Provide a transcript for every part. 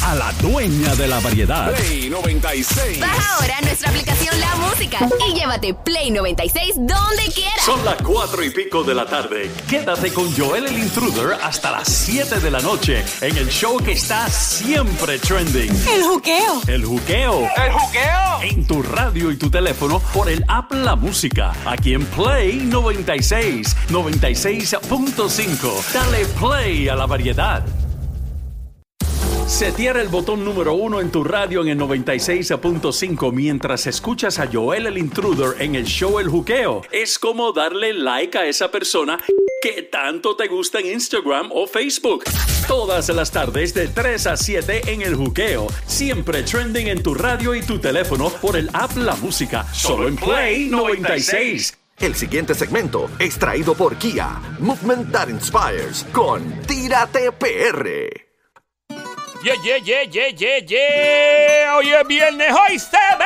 a la dueña de la variedad. Play 96. Baja ahora nuestra aplicación La Música y llévate Play 96 donde quieras. Son las cuatro y pico de la tarde. Quédate con Joel el Intruder hasta las 7 de la noche en el show que está siempre trending. El juqueo. El juqueo. ¡El juqueo! En tu radio y tu teléfono por el app La Música. Aquí en Play 96, 96.5. Dale play a la variedad. Setear el botón número uno en tu radio en el 96.5 mientras escuchas a Joel el Intruder en el show El Juqueo. Es como darle like a esa persona que tanto te gusta en Instagram o Facebook. Todas las tardes de 3 a 7 en El Juqueo. Siempre trending en tu radio y tu teléfono por el app La Música. Solo en Play 96. El siguiente segmento es traído por Kia, Movement That Inspires, con Tírate PR. Yeah, yeah, yeah, yeah, yeah, yeah. Hoy es viernes, hoy se ve.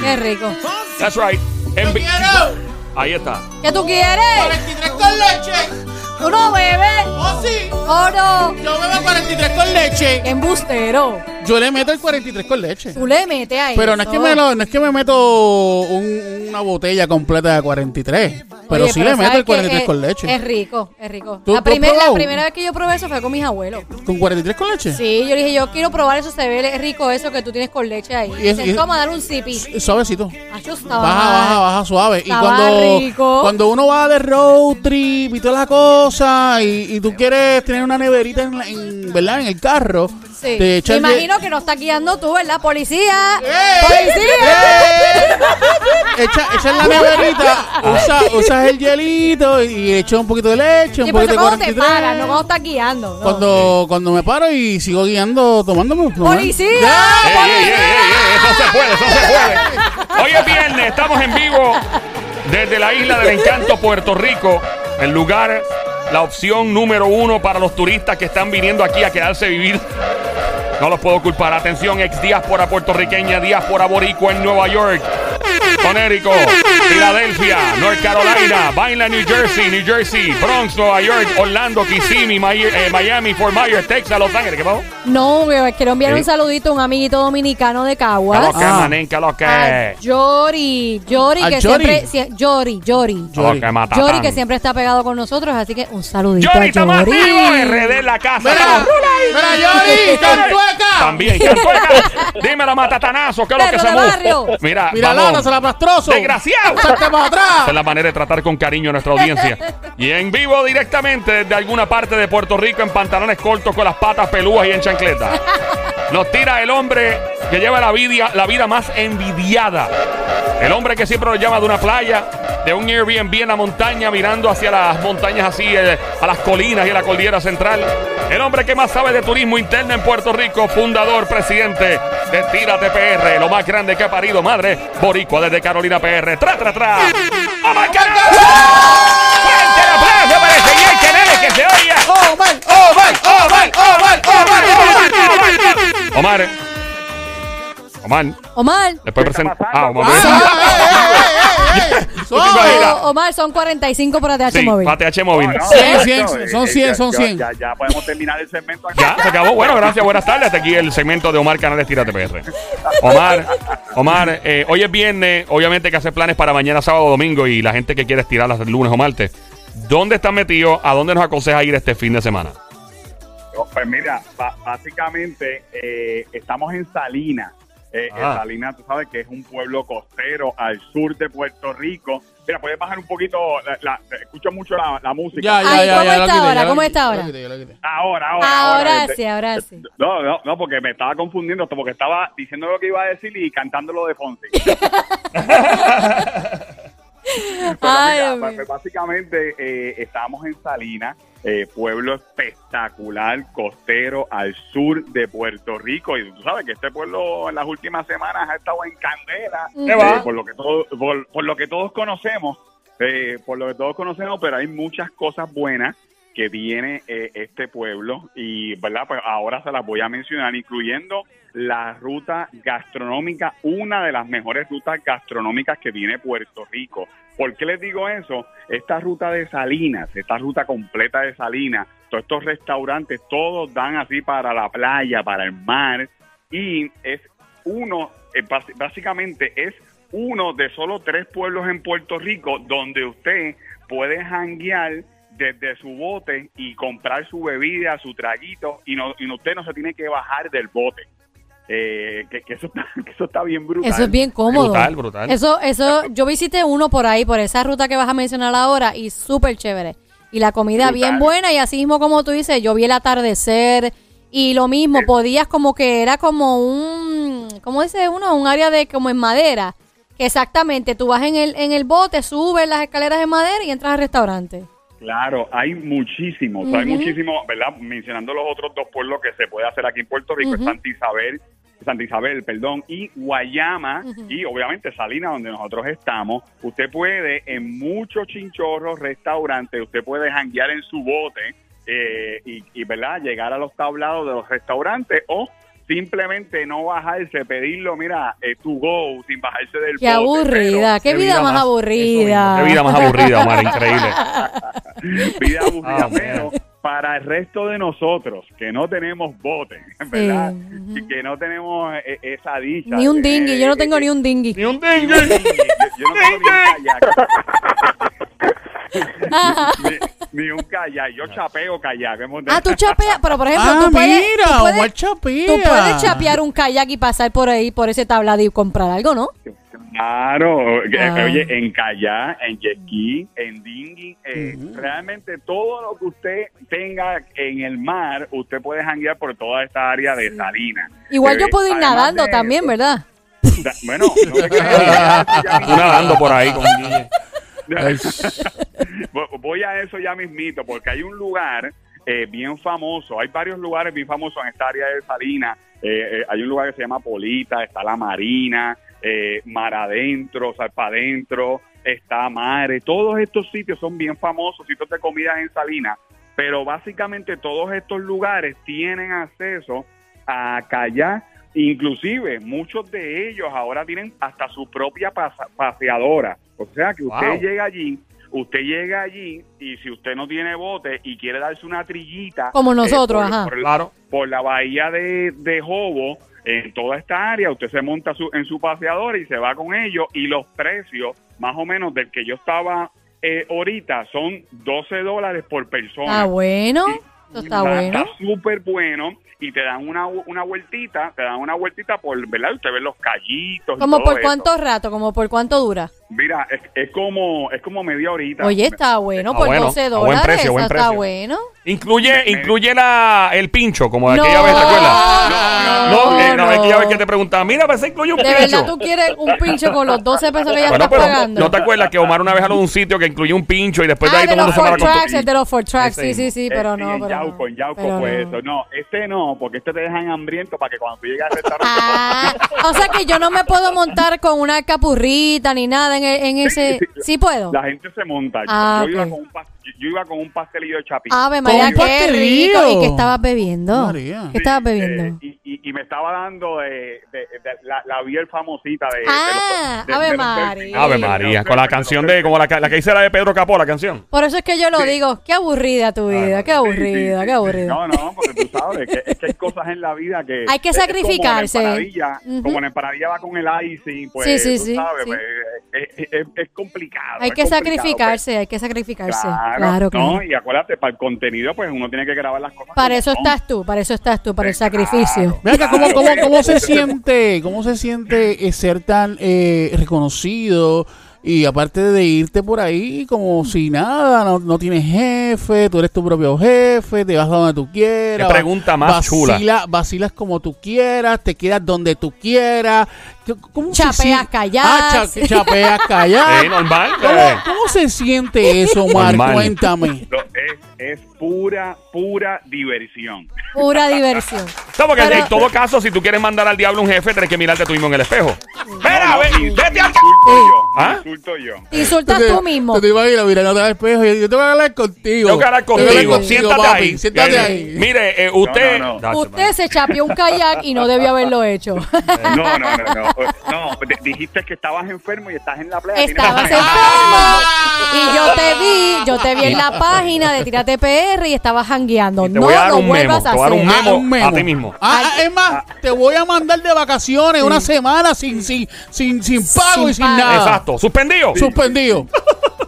Qué rico. That's right. En vi- Ahí está. ¿Qué tú quieres? 43 con leche. ¿Tú no bebes? Oh, sí. ¿O no? Yo bebo 43 con leche. ¡Qué embustero! Yo le meto el 43 con leche. Tú le metes ahí. Pero no es que me, lo- no es que me meto un- una botella completa de 43. Pero sí le meto el 43 con leche. Es rico, es rico. ¿Tú- La, tú has primer- la probado? primera vez que yo probé eso fue con mis abuelos. ¿Con 43 con leche? Sí, yo dije, yo quiero probar eso, se ve rico eso que tú tienes con leche ahí. Y es- y- toma, dale un sipi. Suavecito. Acho, estaba Baja, baja, baja suave. Y Estaba cuando, rico. cuando uno va de road trip y toda la cosa, y, y tú quieres tener una neverita en, la- en, ¿verdad? en el carro, Sí. te Me imagino que no está guiando tú, ¿verdad? ¡Policía! ¡Eh! ¡Policía! Echa, echa en la neverita, usa, usas el hielito y echa un poquito de leche, un Y por poquito de cuando te 43. paras, no cuando estás guiando. no. Cuando, cuando me paro y sigo guiando, tomándome. ¿no? ¡Policía! Ey, ey, ey, eso se puede, eso se puede. Hoy es viernes, estamos en vivo desde la isla del encanto, Puerto Rico. El lugar, la opción número uno para los turistas que están viniendo aquí a quedarse a vivir. No los puedo culpar. Atención, ex diáspora puertorriqueña, diáspora boricua en Nueva York. Connecticut, Filadelfia, North Carolina, Vineland, New Jersey, New Jersey, Bronx, Nueva York, Orlando, Kissimmee, eh, Miami, Fort Myers, Texas, Los Ángeles. ¿Qué pasó? No, bebé, quiero enviar un saludito a un amiguito dominicano de ¿Qué Caguas. lo que, Ah. manín? ¿Qué lo que? A Yori, Yori ¿A que Yori? siempre sie- Yori, Yori. ¿Qué lo que? Yori que siempre está pegado con nosotros, así que un saludito Yori a estamos activos, RD en la casa. Mira, mira, Yori, cantueca. También, Cantueca. Dímelo, matatanazo, ¿qué es lo que se mueve? Mira, Mira, vamos. Lana, se la Desgraciado. Salte para Esa atrás. es la manera de tratar con cariño a nuestra audiencia. Y en vivo directamente desde alguna parte de Puerto Rico en pantalones cortos con las patas pelúas y en chancleta. Nos tira el hombre que lleva la vida, la vida más envidiada. El hombre que siempre nos llama de una playa, de un Airbnb en la montaña, mirando hacia las montañas así, eh, a las colinas y a la cordillera central. El hombre que más sabe de turismo interno en Puerto Rico, fundador, presidente de Tírate PR, lo más grande que ha parido madre, Boricua desde Carolina PR. ¡Tra, tra, tra! ¡Omar Canales! ¡Fuerte el aplauso para el señor Canales que se oiga! Omar, Omar, Omar, Omar, Omar, Omar. Omar. Omar. Omar. Después presenta. Ah, Omar. Ah, eh, eh, eh, eh. ¿Tú te imaginas? O- Omar, son 45 por ATH Sí, móvil. para TH móvil. No, no, 100, no, 100, no, son eh, 100, ya- son ya- 100. Ya, ya podemos terminar el segmento aquí. Ya, se acabó. Bueno, gracias, buenas tardes. Hasta aquí el segmento de Omar Canales Tírate PR. Omar, Omar, eh, hoy es viernes. Obviamente hay que hacer planes para mañana, sábado, domingo y la gente que quiere estirarlas el lunes o martes. ¿Dónde están metidos? ¿A dónde nos aconseja ir este fin de semana? Pues mira, ba- básicamente eh, estamos en Salinas. Eh, Ah. en Salinas, tú sabes que es un pueblo costero al sur de Puerto Rico. Mira, puedes bajar un poquito, la, la- escucho mucho la, la música. Ya, ya, Ay, ya, ¿cómo ya está quité, ahora? Ahora, ahora. Ahora este- sí, ahora sí. No, no, no, porque me estaba confundiendo, porque estaba diciendo lo que iba a decir y cantándolo de Fonsi. Pero Ay, mira, Dios. pues, mío. básicamente eh, estábamos en Salinas, eh, pueblo espectacular, costero al sur de Puerto Rico. Y tú sabes que este pueblo en las últimas semanas ha estado en candela, ¿Qué eh, por, lo que todo- por, por lo que todos conocemos, eh, por lo que todos conocemos, pero hay muchas cosas buenas que tiene eh, este pueblo. Y verdad pues ahora se las voy a mencionar incluyendo la ruta gastronómica una de las mejores rutas gastronómicas que tiene Puerto Rico ¿por qué les digo eso? esta ruta de Salinas esta ruta completa de Salinas todos estos restaurantes, todos dan así para la playa, para el mar, y es uno, eh, básicamente es uno de solo tres pueblos en Puerto Rico donde usted puede janguear desde su bote y comprar su bebida, su traguito, y, no, y usted no se tiene que bajar del bote. Eh, que, que eso está, que eso está bien brutal. Eso es bien cómodo. Brutal, brutal. Eso, eso, yo visité uno por ahí, por esa ruta que vas a mencionar ahora, y súper chévere. Y la comida Brutal. bien buena, y así mismo como tú dices, yo vi el atardecer, y lo mismo, podías como que era como un, ¿cómo dice uno? Un área de como en madera. Que exactamente, tú vas en el, en el bote, subes las escaleras de madera y entras al restaurante. Claro, hay muchísimos, hay muchísimos, ¿verdad? Mencionando los otros dos pueblos que se puede hacer aquí en Puerto Rico, es Ujú. Santa Isabel, Santa Isabel, perdón, y Guayama, y obviamente Salinas, donde nosotros estamos. Usted puede en muchos chinchorros, restaurantes, usted puede janguear en su bote eh, y, y, ¿verdad? Llegar a los tablados de los restaurantes o simplemente no bajarse, pedirlo, mira, eh, to go, sin bajarse del Qué bote, aburrida, qué, qué vida, vida más más- aburrida. Qué vida más aburrida, Omar, increíble. pero vida aburrida, Ah, pero para el resto de nosotros que no tenemos bote, ¿verdad? que no tenemos eh, esa dicha. Ni un dinghy, yo no tengo eh, ni un dinghy. Ni un dinghy. Yo, yo no tengo ni un kayak. Ni, un kayak. Yo chapeo kayak. hemos de- Ah, tú chapeas, pero por ejemplo, Ah, tú puedes, mira, tú puedes- chapea. tú puedes chapear un kayak y pasar por ahí, por ese tablado y comprar algo, ¿no? Claro, eh, Ah. oye, en kayak, en jet ski, en dinghy, eh, realmente todo lo que usted tenga en el mar, usted puede janguear por toda esta área de Salinas. Igual Eh, yo puedo ir nadando también, eso- ¿verdad? Da- Bueno, no nadando por ahí con Guille. Vo- Voy a eso ya mismito, porque hay un lugar eh, bien famoso, hay varios lugares bien famosos en esta área de Salinas. Eh, eh, hay un lugar que se llama Polita, está la Marina, eh, Mar Adentro, Salpa Adentro, está Mare. Todos estos sitios son bien famosos, sitios de comida en Salinas, pero básicamente todos estos lugares tienen acceso a kayak. Inclusive muchos de ellos ahora tienen hasta su propia pasa- paseadora. O sea que usted Wow. llega allí, usted llega allí y si usted no tiene bote y quiere darse una trillita. Como nosotros, por, ajá. por- Claro. por la bahía de, de Jobo, en toda esta área, usted se monta su- en su paseadora y se va con ellos y los precios, más o menos del que yo estaba eh, ahorita, son 12 dólares por persona. Ah, bueno. Eso está bueno. Está súper bueno y te dan una, una vueltita, te dan una vueltita por, ¿verdad? Usted ve los callitos. ¿Como por eso. cuánto rato? ¿Como por cuánto dura? Mira, es, es como es como media horita. Oye, está bueno, Ah, por bueno, 12 a buen dólares. precio, buen eso está precio. bueno. Incluye, Me- incluye la, el pincho, como de No, aquella vez, ¿te acuerdas? no, No, eh, no, no. aquella vez que te preguntaba, mira, pues incluye un ¿De pincho. verdad tú quieres un pincho con los 12 pesos que ya Bueno, estás pero pagando? ¿no te acuerdas que Omar una vez habló de un sitio que incluye un pincho y después de ah, ahí de todo el mundo se para con tracks, el de los four tracks, sí, sí, sí, Eh, pero sí, no, en pero Yauco, no. en Yauco fue no. eso. No, este no, porque este te dejan hambriento para que cuando tú llegues al restaurante... Ah, o sea que yo no me puedo montar con una capurrita ni nada en, e- en ese... ¿Sí puedo? La gente se monta. Ah, yo, iba ok. con un pas- yo- iba con un pastelillo de chapín. Ave María, qué pastelillo. rico. ¿Y qué estabas bebiendo? María. ¿Qué estabas bebiendo? eh, y, y- y me estaba dando de, de- de la, la biel famosita de, Ah, los- Ave María. Ave María, con la canción de, como la, la que hice la de Pedro Capó, la canción. Por eso es que yo lo digo. Qué aburrida tu vida, qué aburrida, sí, qué sí. aburrida. No, no, porque tú sabes que, es que hay cosas en la vida que... Hay que es sacrificarse. Como la empanadilla, Ujú. como la empanadilla va con el icing, pues Sí, sí, tú sí, sabes, sí. pues, es, es- es complicado. Hay es que complicado, sacrificarse, hay que sacrificarse. pues. Claro, Claro, claro. No, y acuérdate, para el contenido, pues uno tiene que grabar las cosas. Para eso son. estás tú, para eso estás tú, para el Claro. sacrificio. ¿cómo, Claro, cómo, pues. cómo se siente, cómo se siente eh, ser tan eh, reconocido y aparte de irte por ahí como si nada, no, no tienes jefe, tú eres tu propio jefe, te vas a donde tú quieras. Qué pregunta más chula. vacila- Vacilas como tú quieras, te quedas donde tú quieras. ¿Qué- ¿Cómo Chapeas kayaks. Ah, cha- chapeas. Sí, normal. ¿Cómo, eh. cómo se siente eso? Normal. Cuéntame. Es, es pura, pura diversión. Pura diversión. No, porque Pero- en todo caso, si tú quieres mandar al diablo un jefe, tienes que mirarte tú mismo en el espejo. No, ve- vete al... insulto yo, ¿Ah? insulto yo. Te insultas te- tú mismo. Te imaginas mirándote al espejo y yo te voy a hablar contigo. Tengo que hablar contigo. Siéntate papi, ahí. Siéntate Eh, ahí. Mire, eh, usted... No, no, no. Date, Usted se chapeó un kayak y no debió haberlo hecho. No, no, no, no. No, dijiste que estabas enfermo y estás en la playa. Estabas enfermo y yo te vi, yo te vi en la página de Tírate PR y estabas jangueando. Te no voy a dar lo un memo. vuelvas Te a voy a dar hacer. un Ah, memo un memo. a ti mismo. Ah, ah, es más, te voy a mandar de vacaciones una semana sin, sin, sin, sin pago Sin y sin pago. nada. Exacto. Suspendido. Suspendido.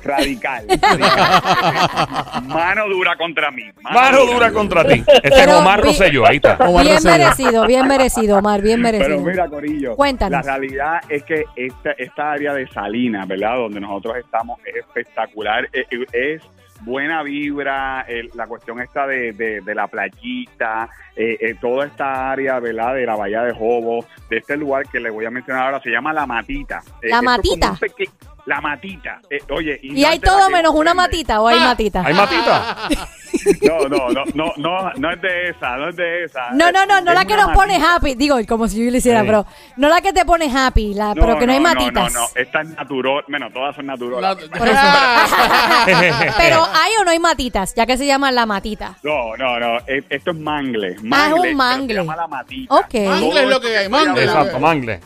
Radical. radical. Mano dura contra mí. Mano dura contra ti. Este es Pero Omar vi- Rosselló. Ahí está. Omar Bien merecido, bien merecido, Omar, bien merecido. Pero mira, Corillo, Cuéntanos. la realidad es que esta, esta área de Salinas, ¿verdad? Donde nosotros estamos es espectacular, eh, eh, es buena vibra, el- la cuestión esta de, de- de la playita, eh, eh, toda esta área, ¿verdad? De la Bahía de Jobo, de este lugar que le voy a mencionar ahora, se llama La Matita. Eh, ¿La Matita? La Matita. Eh, oye, ¿Y no hay todo menos una matita o hay matita? ¿Hay matita? No, no, no, no, no, no es de esa, no es de esa. No, no, no, no Es la que nos pone matita. happy. Digo, como si yo lo hiciera, Sí. pero no la que te pone happy, la, pero que no hay matitas. No, no, esta es natural. Bueno, todas son naturales. La- Por eso. pero hay o no hay matitas, ya que se llama la matita. No, no, no. eh, Esto es mangle. Ah, es un mangle, mangle. Se llama la matita. Ok. Mangle Todo es lo que hay, mangle. Exacto, mangle.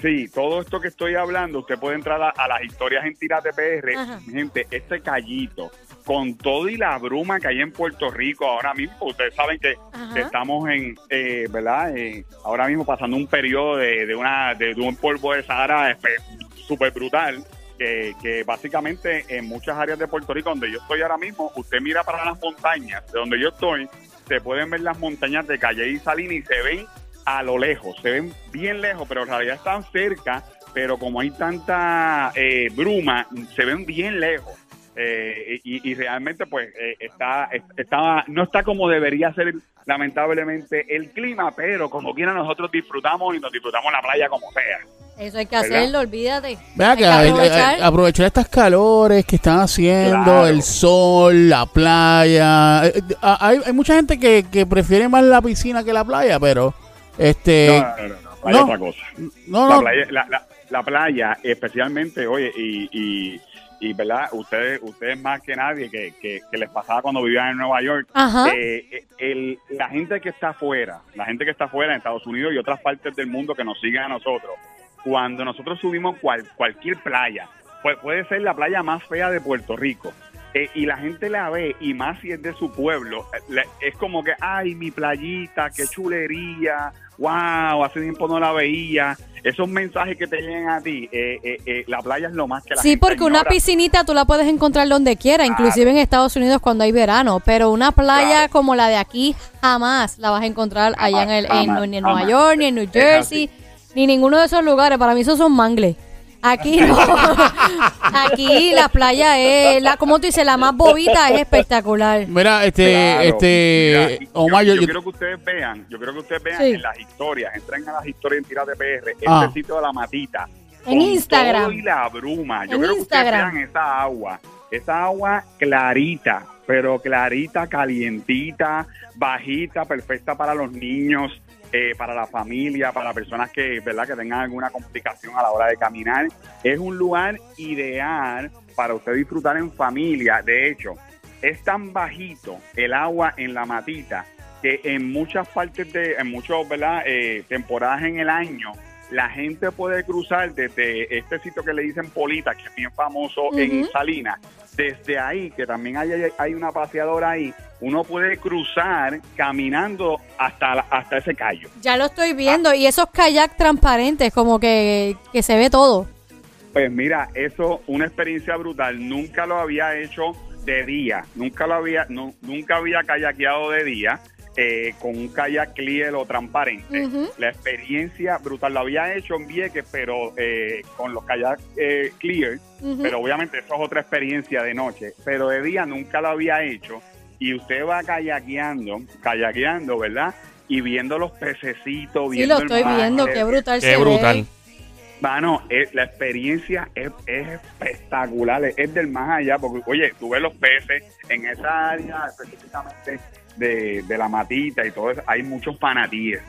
Sí, todo esto que estoy hablando, usted puede entrar a, a las historias en Tírate PR. Ajá. Gente, este callito, con todo y la bruma que hay en Puerto Rico ahora mismo, ustedes saben que, Ajá. estamos en, eh, ¿verdad? Eh, ahora mismo pasando un periodo de, de una, de, de un polvo de Sahara súper brutal. Que, que básicamente en muchas áreas de Puerto Rico, donde yo estoy ahora mismo, usted mira para las montañas, de donde yo estoy, se pueden ver las montañas de Calle y Salina y se ven a lo lejos, se ven bien lejos, pero en realidad están cerca, pero como hay tanta eh, bruma, se ven bien lejos. Eh, y, y realmente pues eh, está, está no está como debería ser lamentablemente el clima, pero como quiera nosotros disfrutamos y nos disfrutamos la playa como sea. Eso hay que ¿Verdad? hacerlo, olvídate. Vea que aprovechar. aprovechar estas calores que están haciendo, Claro. el sol, la playa. Eh, Hay, hay mucha gente que, que prefiere más la piscina que la playa, pero este no, no, no, playa no. otra cosa. no, la playa, la, la- la playa, especialmente, oye, y, y, y, verdad, ustedes, ustedes más que nadie que, que, que les pasaba cuando vivían en Nueva York, Ajá. eh, el, la gente que está afuera, la gente que está afuera en Estados Unidos y otras partes del mundo que nos siguen a nosotros, cuando nosotros subimos cual, cualquier playa, pues puede ser la playa más fea de Puerto Rico. Eh, y la gente la ve, y más si es de su pueblo, eh, es como que, ay, mi playita, qué chulería, wow, hace tiempo no la veía. Esos mensajes que te llegan a ti, eh, eh, eh, la playa es lo más que la Sí, gente porque una piscinita tú la puedes encontrar donde quiera, inclusive en Estados Unidos cuando hay verano, pero una playa Claro. como la de aquí jamás la vas a encontrar allá en, el, en- ni en. Nueva York, ni en New Jersey, ni ninguno de esos lugares. Para mí esos son mangles. Aquí no. aquí la playa es, la, como tú dices, la más bobita es espectacular. mira, este, Claro. este, Mira, Omar, yo, yo, quiero que ustedes vean, yo quiero que ustedes vean Sí. en las historias, entren a las historias en Tira de PR, este Ah. sitio de la matita. En con Instagram. todo y la bruma. Yo En quiero que ustedes Instagram. vean esa agua, esa agua clarita, pero clarita, calientita, bajita, perfecta para los niños, eh, para la familia, para personas que, ¿verdad? que tengan alguna complicación a la hora de caminar. Es un lugar ideal para usted disfrutar en familia. De hecho, es tan bajito el agua en la matita que en muchas partes de, en muchas ¿verdad? Eh, temporadas en el año, la gente puede cruzar desde este sitio que le dicen Polita, que es bien famoso en. Salinas, desde ahí, que también hay, hay una paseadora ahí, uno puede cruzar caminando hasta, la- hasta ese callo. Ya lo estoy viendo. Y esos kayak transparentes, como que, que se ve todo. Pues mira, eso, una experiencia brutal. Nunca lo había hecho de día. Nunca lo había, nu- nunca había kayakeado de día eh, con un kayak clear o transparente. La experiencia brutal. Lo había hecho en Vieques, pero eh, con los kayak eh, clear. Pero obviamente eso es otra experiencia de noche. Pero de día nunca lo había hecho. Y usted va kayakeando, kayakeando, ¿verdad? Y viendo los pececitos, Sí, viendo lo el estoy mar, viendo. Qué brutal Qué se brutal. ve. Mano, eh, la experiencia es, es espectacular, es, es del más allá, porque oye, tú ves los peces en esa área específicamente de, de la matita y todo eso, hay muchos panatíes.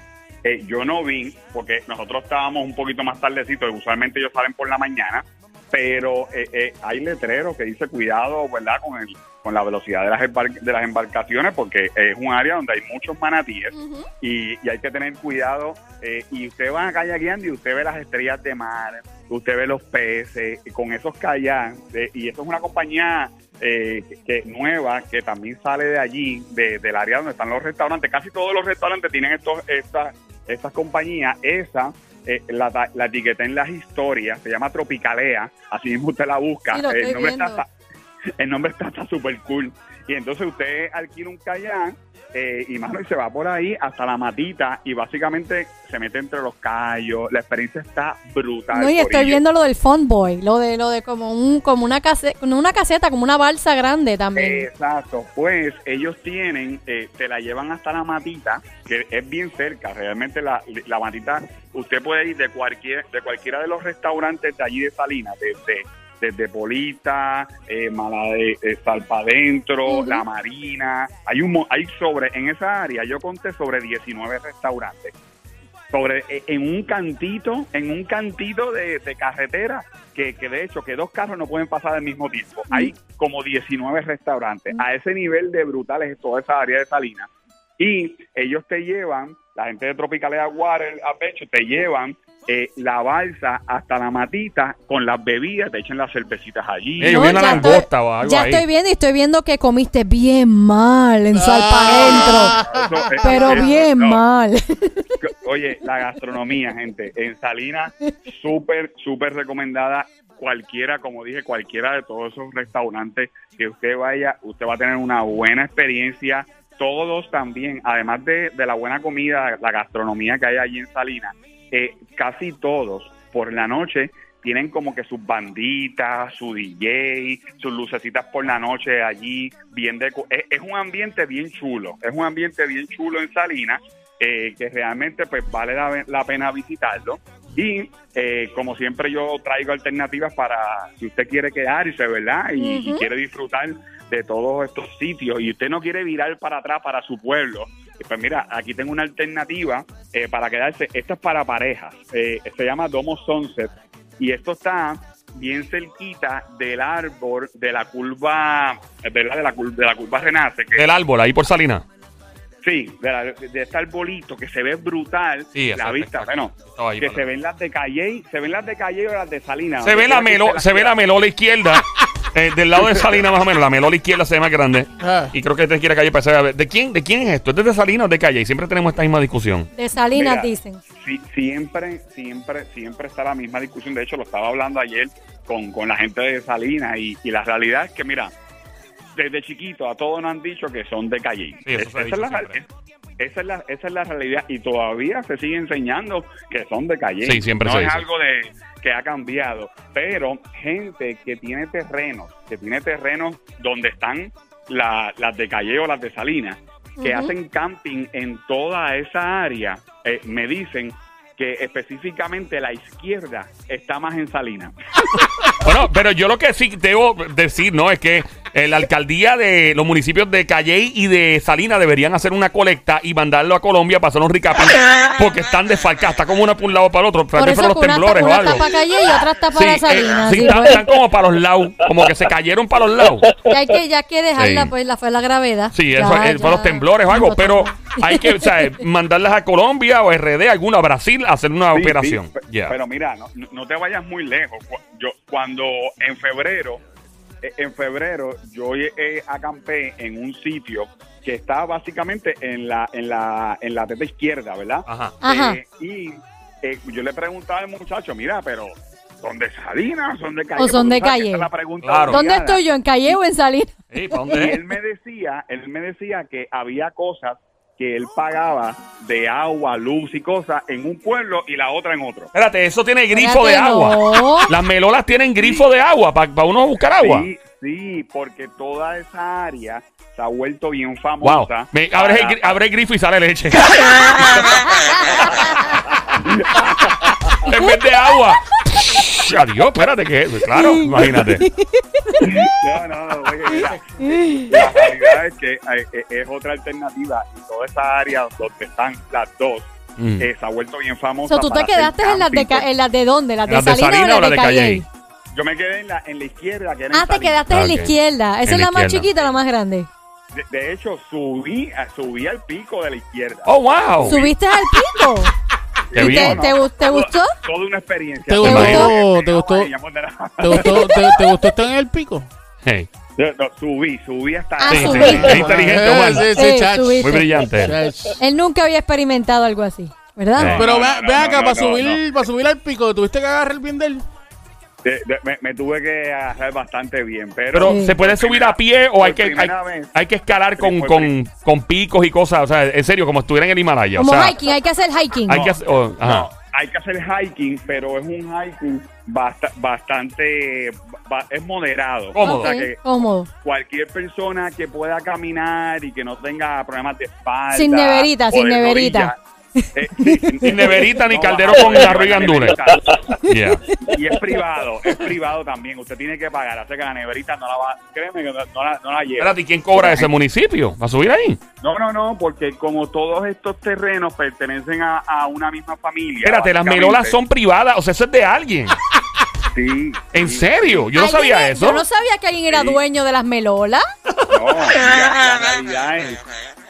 Eh, yo no vi, porque nosotros estábamos un poquito más tardecito, usualmente ellos salen por la mañana, pero eh, eh, hay letreros que dice cuidado, ¿verdad? Con el, con la velocidad de las, de las embarcaciones, porque es un área donde hay muchos manatíes y, y hay que tener cuidado. eh, y usted va kayakeando y usted ve las estrellas de mar, usted ve los peces y con esos kayaks. eh, y eso es una compañía eh, que nueva que también sale de allí, de- del área donde están los restaurantes. Casi todos los restaurantes tienen estos, estas, estas compañías. Esa eh, la, la etiqueté en las historias, se llama Tropicalea, así mismo usted la busca. Sí, el, nombre está, el nombre está súper cool. Y entonces usted alquila un kayak eh, y mano, y se va por ahí hasta la matita y básicamente se mete entre los callos. La experiencia está brutal. No, y estoy viendo lo del Fun Boy, lo de lo de como un como una caseta, una caseta, como una balsa grande también. Exacto, pues ellos tienen, eh, te la llevan hasta la matita, que es bien cerca, realmente la, la matita, usted puede ir de cualquier, de cualquiera de los restaurantes de allí de Salinas, desde, desde Polita, eh, Mala de eh, Salpa Adentro, Ujú. La Marina, hay un hay sobre, en esa área yo conté sobre 19 restaurantes. Sobre, eh, en un cantito, en un cantito de, de carretera, que, que de hecho que dos carros no pueden pasar al mismo tiempo. Hay como 19 restaurantes. A ese nivel de brutales es toda esa área de Salinas. Y ellos te llevan, la gente de Tropicalea Water Adventure, te llevan eh, la balsa hasta la matita con las bebidas, te echan las cervecitas allí. No, ya la estoy- langosta o algo ya ahí. estoy viendo y estoy viendo que comiste bien mal en Salpa Adentro. Eso, eh, Pero eso, bien no. mal. Oye, la gastronomía, gente, en Salinas, súper, súper recomendada. Cualquiera, como dije, cualquiera de todos esos restaurantes que usted vaya, usted va a tener una buena experiencia. Todos también, además de, de la buena comida, la gastronomía que hay allí en Salinas, eh, casi todos por la noche tienen como que sus banditas, su DJ, sus lucecitas por la noche allí, bien deco es, es un ambiente bien chulo, es un ambiente bien chulo en Salinas, eh, que realmente pues vale la, la pena visitarlo. Y eh, como siempre yo traigo alternativas para si usted quiere quedarse, ¿verdad? Y, quiere disfrutar de todos estos sitios y usted no quiere virar para atrás para su pueblo, pues mira, aquí tengo una alternativa eh, para quedarse. Esto es para parejas. Eh, se llama Domo Sunset y esto está bien cerquita del árbol de la curva, ¿verdad? De la, de la curva Renace, que Del árbol, ahí por Salina. Sí, de, la- de este arbolito que se ve brutal, Sí, la vista, bueno, ahí que se ven las de Calle, se ven las de Calle o las de Salinas. Se ve la melo, se ve la melola izquierda. eh, del lado de Salina más o menos, la melola izquierda se ve más grande. Ah. Y creo que te quiere calle para saber. ¿De quién, ¿De quién es esto? ¿Es de Salina o de calle? Y siempre tenemos esta misma discusión. De Salinas Mira, dicen. Sí, siempre, siempre, siempre está la misma discusión. De hecho, lo estaba hablando ayer con, con la gente de Salinas y, y la realidad es que, mira, desde chiquito a todos nos han dicho que son de Calle. Sí, eso se ha esa, dicho es la, siempre. esa, es la, esa es la realidad y todavía se sigue enseñando que son de Calle. Sí, siempre no se es dice. algo de que ha cambiado, pero gente que tiene terrenos, que tiene terrenos donde están la- las de Calle o las de Salinas, que hacen camping en toda esa área, eh, me dicen que específicamente la izquierda está más en Salinas. Bueno, pero yo lo que sí debo decir, ¿no? Es que eh, la alcaldía de los municipios de Calley y de Salina deberían hacer una colecta y mandarlo a Colombia para hacer un recaping porque están desfalcados, está como una por un lado para el otro. Por eso fueron los una, temblores una o algo. está para calle y otra está para Sí, eh, Salinas. sí, sí, están, pues. están como para los lados, como que se cayeron para los lados. Ya hay que, ya hay que dejarla, Sí. pues la fue la gravedad. Sí, Ya, eso ya. fue los temblores o algo, No, pero hay que o sea, mandarlas a Colombia o RD, alguna a Brasil, a hacer una Sí, operación. Ya. Pero mira, no, no te vayas muy lejos. Yo cuando en febrero, eh, en febrero yo eh, acampé en un sitio que está básicamente en la en la en la teta izquierda, ¿verdad? Ajá. Ajá. Eh, y eh, yo le preguntaba al muchacho, mira, pero ¿son de Salinas? ¿Son de Calle? O son de Calle. la pregunta Claro. ¿Dónde estoy yo? ¿En Calle o en Salinas? Sí, ¿para Y él me decía, él me decía que había cosas que él pagaba de agua, luz y cosas en un pueblo y la otra en otro. Espérate, eso tiene grifo de agua. no. Las melolas tienen grifo de agua para uno buscar agua. Sí, sí, porque toda esa área se ha vuelto bien Wow. famosa. Me, abre, el, para- abre el grifo y sale leche. en vez de agua. Adiós, espérate que claro, imagínate. No, no, no, oye, mira, la realidad es que eh, es otra alternativa y toda esa área donde están las dos Mm. eh, se ha vuelto bien O famosa. sea, tú te quedaste en las de, en las de dónde? ¿Las de ¿Las de Salinas Salinas o las de Calle? pues. Yo me quedé en la, en la izquierda, que era Ah, en te quedaste Ah, en la izquierda. ¿Esa En es la la más chiquita o la más grande? De, de hecho, subí, a- subí al pico de la izquierda. Oh, wow. ¿Subiste al pico? Qué ¿Y bien. te, te, gu- te gustó? Toda una experiencia. ¿Te gustó? ¿Te gustó? ¿Te gustó, te, te gustó estar en el pico? Hey. No, subí, subí hasta Ah, Sí, sí, subí. sí. Es inteligente. Muy brillante. Chach. Él nunca había experimentado algo así, ¿verdad? Sí. Pero No, ve, no, ve no, acá, no, para, no, subir, para subir al pico, ¿tuviste que agarrar el bien de él? De- de- me, me tuve que agarrar bastante bien, pero... ¿se puede subir a pie o hay que, hay, primera vez. hay que escalar con, con, con picos y cosas? O sea, en serio, como si estuviera en el Himalaya. Como o sea, hiking, hay que hacer hiking. hay que hacer... oh, ajá. No, hay que hacer hiking, pero es un hiking basta- bastante... ba- es moderado. Cómodo. O sea Ok, que cómodo. cualquier persona que pueda caminar y que no tenga problemas de espalda... Sin neverita, sin neverita. rodilla, eh, Sin neverita ni no, caldero con arroz y gandules. Yeah. Y es privado, es privado también. Usted tiene que pagar. Así que la neverita no la va... Créeme que no, no la, no la lleva. Espérate, ¿y quién cobra ese municipio? ¿Va a subir ahí? No, no, no, porque como todos estos terrenos pertenecen a, a una misma familia. Espérate, las melolas son privadas, o sea, eso es de alguien. Sí. ¿En sí. serio? Yo no ¿Alguien sabía es- eso. Yo no sabía que alguien era Sí. dueño de las melolas. No, la realidad es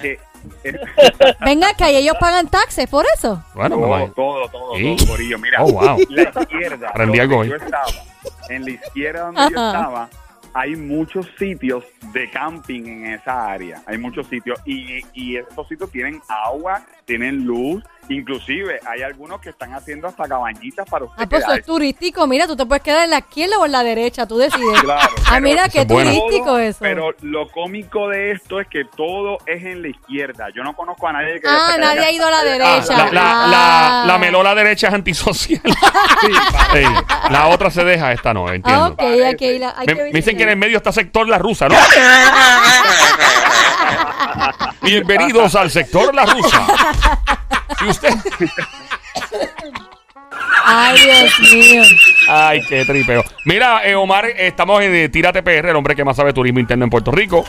que... Venga, que ellos pagan taxes por eso. Bueno, me todo, todo, todo, Sí. todo, Corillo. Mira, Oh, wow. la izquierda, donde algo yo estaba, en la izquierda donde yo estaba, hay muchos sitios de camping en esa área. Hay muchos sitios y, y estos sitios tienen agua, tienen luz. Inclusive hay algunos que están haciendo hasta cabañitas para usted Ah, pues eso es turístico. Mira, tú te puedes quedar en la izquierda o en la derecha, tú decides. Claro, ah, mira, qué es turístico Todo, eso. Pero lo cómico de esto es que todo es en la izquierda. Yo no conozco a nadie que... Ah, nadie haya- ha ido a la Ah, derecha. la, la, Ah. la, la melola derecha es antisocial. Sí, la otra se deja, esta no, entiendo. Ah, ok, hay que ir hay Me, que me dicen que en el medio está sector La Rusa, ¿no? Bienvenidos al sector La Rusa. Si usted... Ay, Dios mío. Ay, qué tripeo. Mira, eh, Omar, estamos en eh, Tírate PR, el hombre que más sabe turismo interno en Puerto Rico.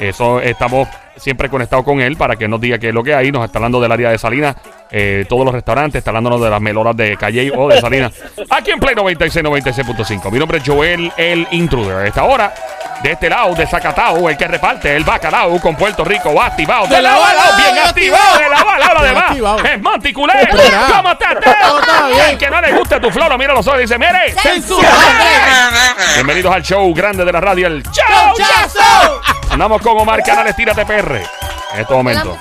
Eso estamos siempre conectados con él para que nos diga qué es lo que hay. Nos está hablando del área de Salinas, eh, todos los restaurantes, está hablándonos de las meloras de Calle o de Salinas. Aquí en Play 96, 96.5. Mi nombre es Joel, el intruder. A esta hora, de este lado, de Zacatau, el que reparte el bacalao con Puerto Rico, va activado. De De lado a lado, lado, bien activado, de lado a lado, lo Bien demás. Es Monticulé. ¿Cómo bien. El que no le gusta tu flow, lo mira los ojos y dice, mire. ¡Censura! Bienvenidos al show grande de la radio, el Chau ¡Chazo! Andamos con Omar Canales, tírate PR. En este momento.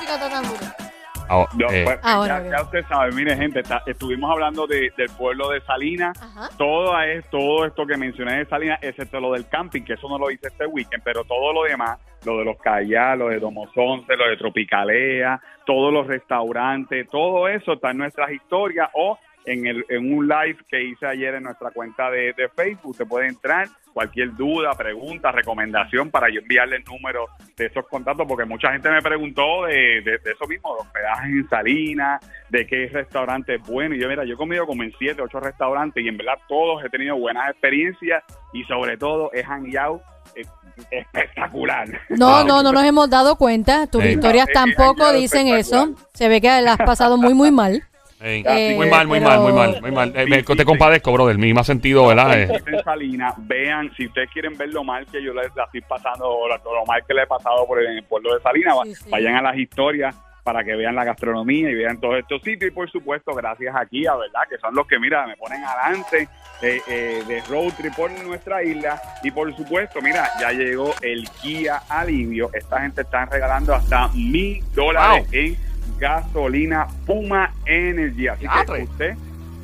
Ah, No, eh, pues, Ah, ya, usted sabe, mire gente, está- estuvimos hablando de- del pueblo de Salinas, Ajá. todo, es, todo esto que mencioné de Salinas, excepto lo del camping, que eso no lo hice este weekend, pero todo lo demás, lo de los Callá, lo de Domos 11, lo de Tropicalea, todos los restaurantes, todo eso está en nuestras historias o en, el, en un live que hice ayer en nuestra cuenta de, de Facebook. Usted puede entrar, cualquier duda, pregunta, recomendación para yo enviarle el número de esos contactos, porque mucha gente me preguntó de, de, de eso mismo, de hospedajes en Salinas, de qué restaurante es bueno. Y yo, mira, yo he comido como en siete, ocho restaurantes y en verdad todos he tenido buenas experiencias y sobre todo he hangueado eh, espectacular. No, no, no nos hemos dado cuenta. Tus Sí. historias No, tampoco es dicen eso. Se ve que la has pasado muy, muy mal. Eh, Eh, muy mal, muy pero- mal, muy mal, muy mal. Eh, me- Sí, sí, te sí. compadezco, bro, del mismo sentido, ¿verdad? Eh, en Salinas, vean, si ustedes quieren ver lo mal que yo les la estoy pasando, o lo, lo mal que le he pasado por el, en el pueblo de Salinas, va- Sí, sí. vayan a las historias para que vean la gastronomía y vean todos estos sitios. Y por supuesto, gracias a Kia, ¿verdad? Que son los que, mira, me ponen adelante eh, eh, de road trip por nuestra isla. Y por supuesto, mira, ya llegó el Kia Alivio. Esta gente está regalando hasta mil dólares Wow. en gasolina Puma Energy. Así que usted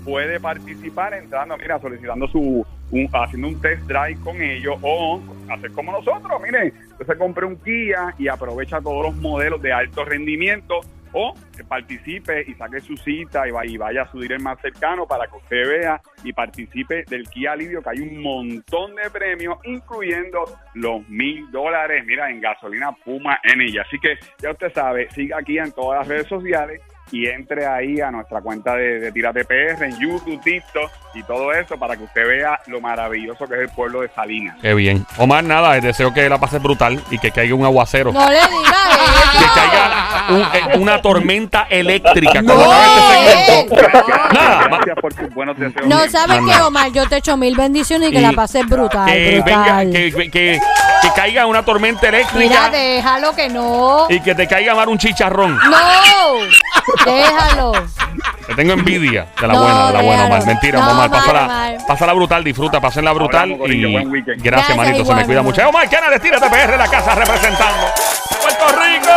puede participar entrando, mira, solicitando su, un- haciendo un test drive con ellos o hacer como nosotros, mire, usted se compre un Kia y aprovecha todos los modelos de alto rendimiento o que participe y saque su cita y, va- y vaya a su dealer más cercano para que usted vea y participe del Kia Alivio, que hay un montón de premios, incluyendo los mil dólares, mira, en gasolina Puma en ella. Así que ya usted sabe, siga aquí en todas las redes sociales y entre ahí a nuestra cuenta de, de Tírate PR en YouTube, TikTok y todo eso para que usted vea lo maravilloso que es el pueblo de Salinas. qué bien. Omar, nada, deseo que la pases brutal y que caiga un aguacero. No le digas Que caiga un- eh, una tormenta eléctrica. No, este eh. segmento. Nada, Gracias por sus buenos deseos. No. ¿sabes No, qué. Omar? Yo te echo mil bendiciones y que Y la pases brutal, que venga, brutal. que, que caiga una tormenta Mira, eléctrica déjalo que no. y que te caiga mar un chicharrón. No, déjalo. Te tengo envidia de la No, buena, de la buena. Omar. Mentira, No, Omar. Pásala, pásala brutal, disfruta, pásenla brutal. Hablamos, y gracias, Gracias, manito. se igual, me cuida mi mucho. Omar Canales, tírate PR, la casa representando. ¡Puerto Rico!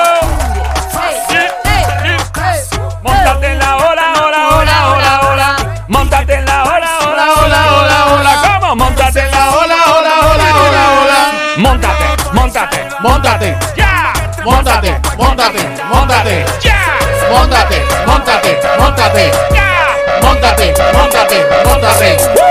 Montate en la ola, ola, Móntate, móntate, ya. Móntate, móntate, móntate, ya. Móntate, móntate, móntate, ya. Móntate, móntate, móntate.